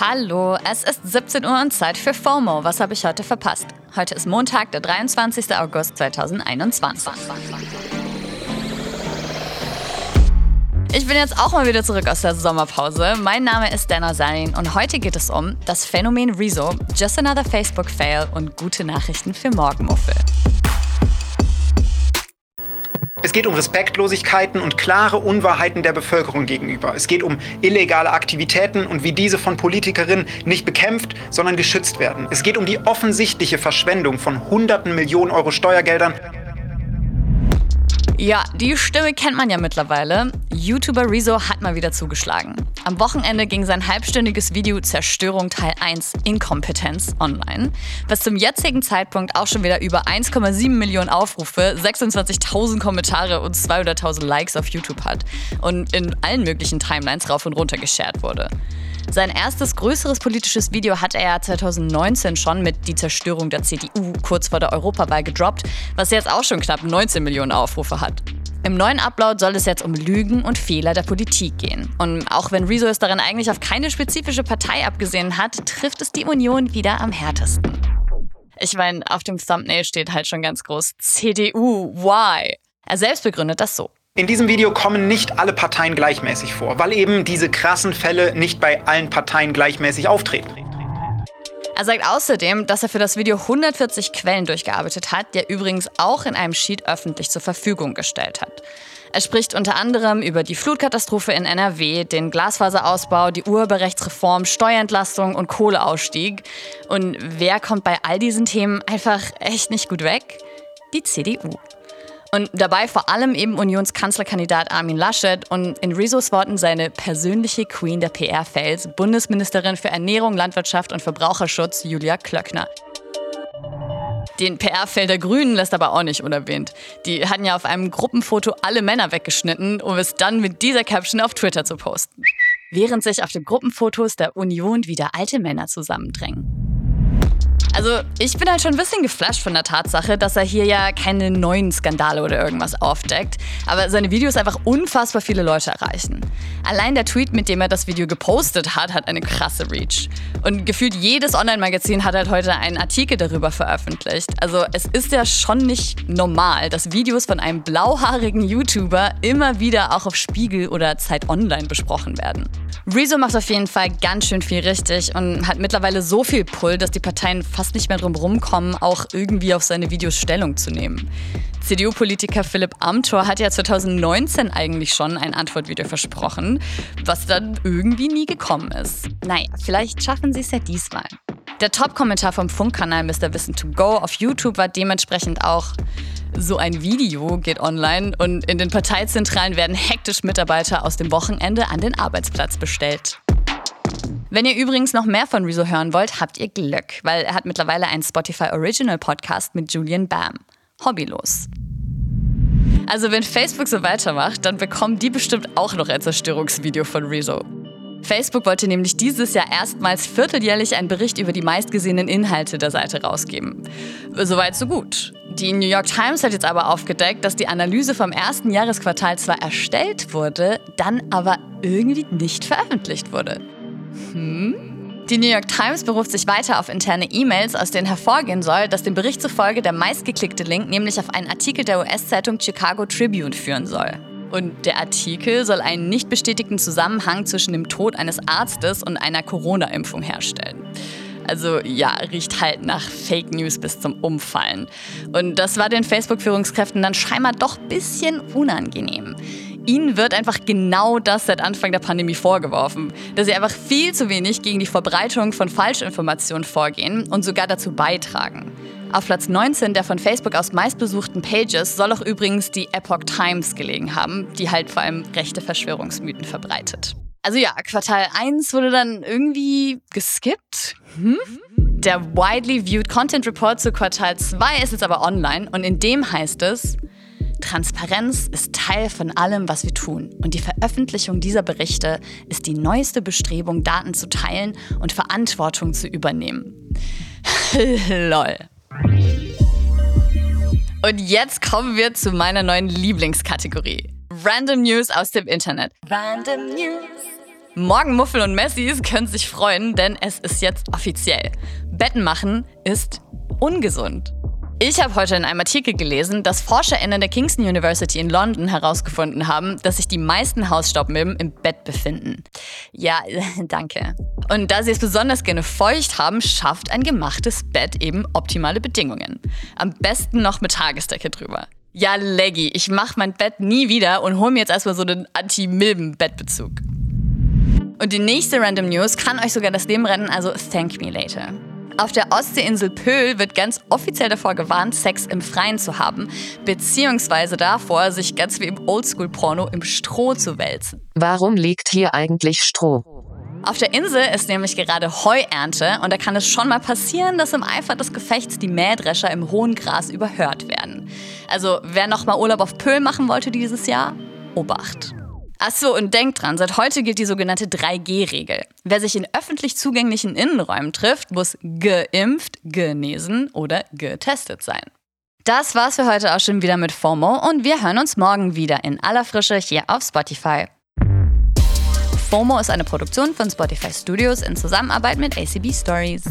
Hallo, es ist 17 Uhr und Zeit für FOMO. Was habe ich heute verpasst? Heute ist Montag, der 23. August 2021. Ich bin jetzt auch mal wieder zurück aus der Sommerpause. Mein Name ist Dana Sarin und heute geht es um das Phänomen Rezo, Just Another Facebook Fail und gute Nachrichten für Morgenmuffel. Es geht um Respektlosigkeiten und klare Unwahrheiten der Bevölkerung gegenüber. Es geht um illegale Aktivitäten und wie diese von Politikerinnen nicht bekämpft, sondern geschützt werden. Es geht um die offensichtliche Verschwendung von hunderten Millionen Euro Steuergeldern ja, die Stimme kennt man ja mittlerweile. YouTuber Rezo hat mal wieder zugeschlagen. Am Wochenende ging sein halbstündiges Video Zerstörung Teil 1 Inkompetenz online, was zum jetzigen Zeitpunkt auch schon wieder über 1,7 Millionen Aufrufe, 26.000 Kommentare und 200.000 Likes auf YouTube hat und in allen möglichen Timelines rauf und runter geshared wurde. Sein erstes größeres politisches Video hat er 2019 schon mit Die Zerstörung der CDU kurz vor der Europawahl gedroppt, was jetzt auch schon knapp 19 Millionen Aufrufe hat. Im neuen Upload soll es jetzt um Lügen und Fehler der Politik gehen. Und auch wenn Rezo es darin eigentlich auf keine spezifische Partei abgesehen hat, trifft es die Union wieder am härtesten. Ich meine, auf dem Thumbnail steht halt schon ganz groß CDU, why? Er selbst begründet das so. In diesem Video kommen nicht alle Parteien gleichmäßig vor, weil eben diese krassen Fälle nicht bei allen Parteien gleichmäßig auftreten. Er sagt außerdem, dass er für das Video 140 Quellen durchgearbeitet hat, die er übrigens auch in einem Sheet öffentlich zur Verfügung gestellt hat. Er spricht unter anderem über die Flutkatastrophe in NRW, den Glasfaserausbau, die Urheberrechtsreform, Steuerentlastung und Kohleausstieg. Und wer kommt bei all diesen Themen einfach echt nicht gut weg? Die CDU. Und dabei vor allem eben Unionskanzlerkandidat Armin Laschet und in Rezos Worten seine persönliche Queen der PR-Fails, Bundesministerin für Ernährung, Landwirtschaft und Verbraucherschutz Julia Klöckner. Den PR-Fail der Grünen lässt aber auch nicht unerwähnt. Die hatten ja auf einem Gruppenfoto alle Männer weggeschnitten, um es dann mit dieser Caption auf Twitter zu posten. Während sich auf den Gruppenfotos der Union wieder alte Männer zusammendrängen. Also ich bin halt schon ein bisschen geflasht von der Tatsache, dass er hier ja keine neuen Skandale oder irgendwas aufdeckt, aber seine Videos einfach unfassbar viele Leute erreichen. Allein der Tweet, mit dem er das Video gepostet hat, hat eine krasse Reach. Und gefühlt jedes Online-Magazin hat halt heute einen Artikel darüber veröffentlicht. Also es ist ja schon nicht normal, dass Videos von einem blauhaarigen YouTuber immer wieder auch auf Spiegel oder Zeit Online besprochen werden. Rezo macht auf jeden Fall ganz schön viel richtig und hat mittlerweile so viel Pull, dass die Parteien fast nicht mehr drum rumkommen, auch irgendwie auf seine Videos Stellung zu nehmen. CDU-Politiker Philipp Amthor hat ja 2019 eigentlich schon ein Antwortvideo versprochen, was dann irgendwie nie gekommen ist. Naja, vielleicht schaffen sie es ja diesmal. Der Top-Kommentar vom Funkkanal Mr. Wissen to Go auf YouTube war dementsprechend auch so ein Video geht online und in den Parteizentralen werden hektisch Mitarbeiter aus dem Wochenende an den Arbeitsplatz bestellt. Wenn ihr übrigens noch mehr von Rezo hören wollt, habt ihr Glück, weil er hat mittlerweile einen Spotify Original Podcast mit Julian Bam. Hobbylos. Also wenn Facebook so weitermacht, dann bekommen die bestimmt auch noch ein Zerstörungsvideo von Rezo. Facebook wollte nämlich dieses Jahr erstmals vierteljährlich einen Bericht über die meistgesehenen Inhalte der Seite rausgeben. Soweit so gut. Die New York Times hat jetzt aber aufgedeckt, dass die Analyse vom ersten Jahresquartal zwar erstellt wurde, dann aber irgendwie nicht veröffentlicht wurde. Hm? Die New York Times beruft sich weiter auf interne E-Mails, aus denen hervorgehen soll, dass dem Bericht zufolge der meistgeklickte Link nämlich auf einen Artikel der US-Zeitung Chicago Tribune führen soll. Und der Artikel soll einen nicht bestätigten Zusammenhang zwischen dem Tod eines Arztes und einer Corona-Impfung herstellen. Also ja, riecht halt nach Fake News bis zum Umfallen. Und das war den Facebook-Führungskräften dann scheinbar doch ein bisschen unangenehm. Ihnen wird einfach genau das seit Anfang der Pandemie vorgeworfen, dass sie einfach viel zu wenig gegen die Verbreitung von Falschinformationen vorgehen und sogar dazu beitragen. Auf Platz 19 der von Facebook aus meistbesuchten Pages soll auch übrigens die Epoch Times gelegen haben, die halt vor allem rechte Verschwörungsmythen verbreitet. Also ja, Quartal 1 wurde dann irgendwie geskippt. Hm? Der widely viewed Content Report zu Quartal 2 ist jetzt aber online und in dem heißt es, Transparenz ist Teil von allem, was wir tun. Und die Veröffentlichung dieser Berichte ist die neueste Bestrebung, Daten zu teilen und Verantwortung zu übernehmen. Lol. Und jetzt kommen wir zu meiner neuen Lieblingskategorie. Random News aus dem Internet. Random News. Morgenmuffel und Messis können sich freuen, denn es ist jetzt offiziell. Betten machen ist ungesund. Ich habe heute in einem Artikel gelesen, dass ForscherInnen der Kingston University in London herausgefunden haben, dass sich die meisten Hausstaubmilben im Bett befinden. Ja, danke. Und da sie es besonders gerne feucht haben, schafft ein gemachtes Bett eben optimale Bedingungen. Am besten noch mit Tagesdecke drüber. Ja, Leggy, ich mach mein Bett nie wieder und hol mir jetzt erstmal so einen Anti-Milben-Bettbezug. Und die nächste Random News kann euch sogar das Leben retten, also thank me later. Auf der Ostseeinsel Pöhl wird ganz offiziell davor gewarnt, Sex im Freien zu haben, beziehungsweise davor, sich ganz wie im Oldschool-Porno im Stroh zu wälzen. Warum liegt hier eigentlich Stroh? Auf der Insel ist nämlich gerade Heuernte und da kann es schon mal passieren, dass im Eifer des Gefechts die Mähdrescher im hohen Gras überhört werden. Also wer noch mal Urlaub auf Pöhl machen wollte dieses Jahr, Obacht. Achso, und denkt dran, seit heute gilt die sogenannte 3G-Regel. Wer sich in öffentlich zugänglichen Innenräumen trifft, muss geimpft, genesen oder getestet sein. Das war's für heute auch schon wieder mit FOMO und wir hören uns morgen wieder in aller Frische hier auf Spotify. FOMO ist eine Produktion von Spotify Studios in Zusammenarbeit mit ACB Stories.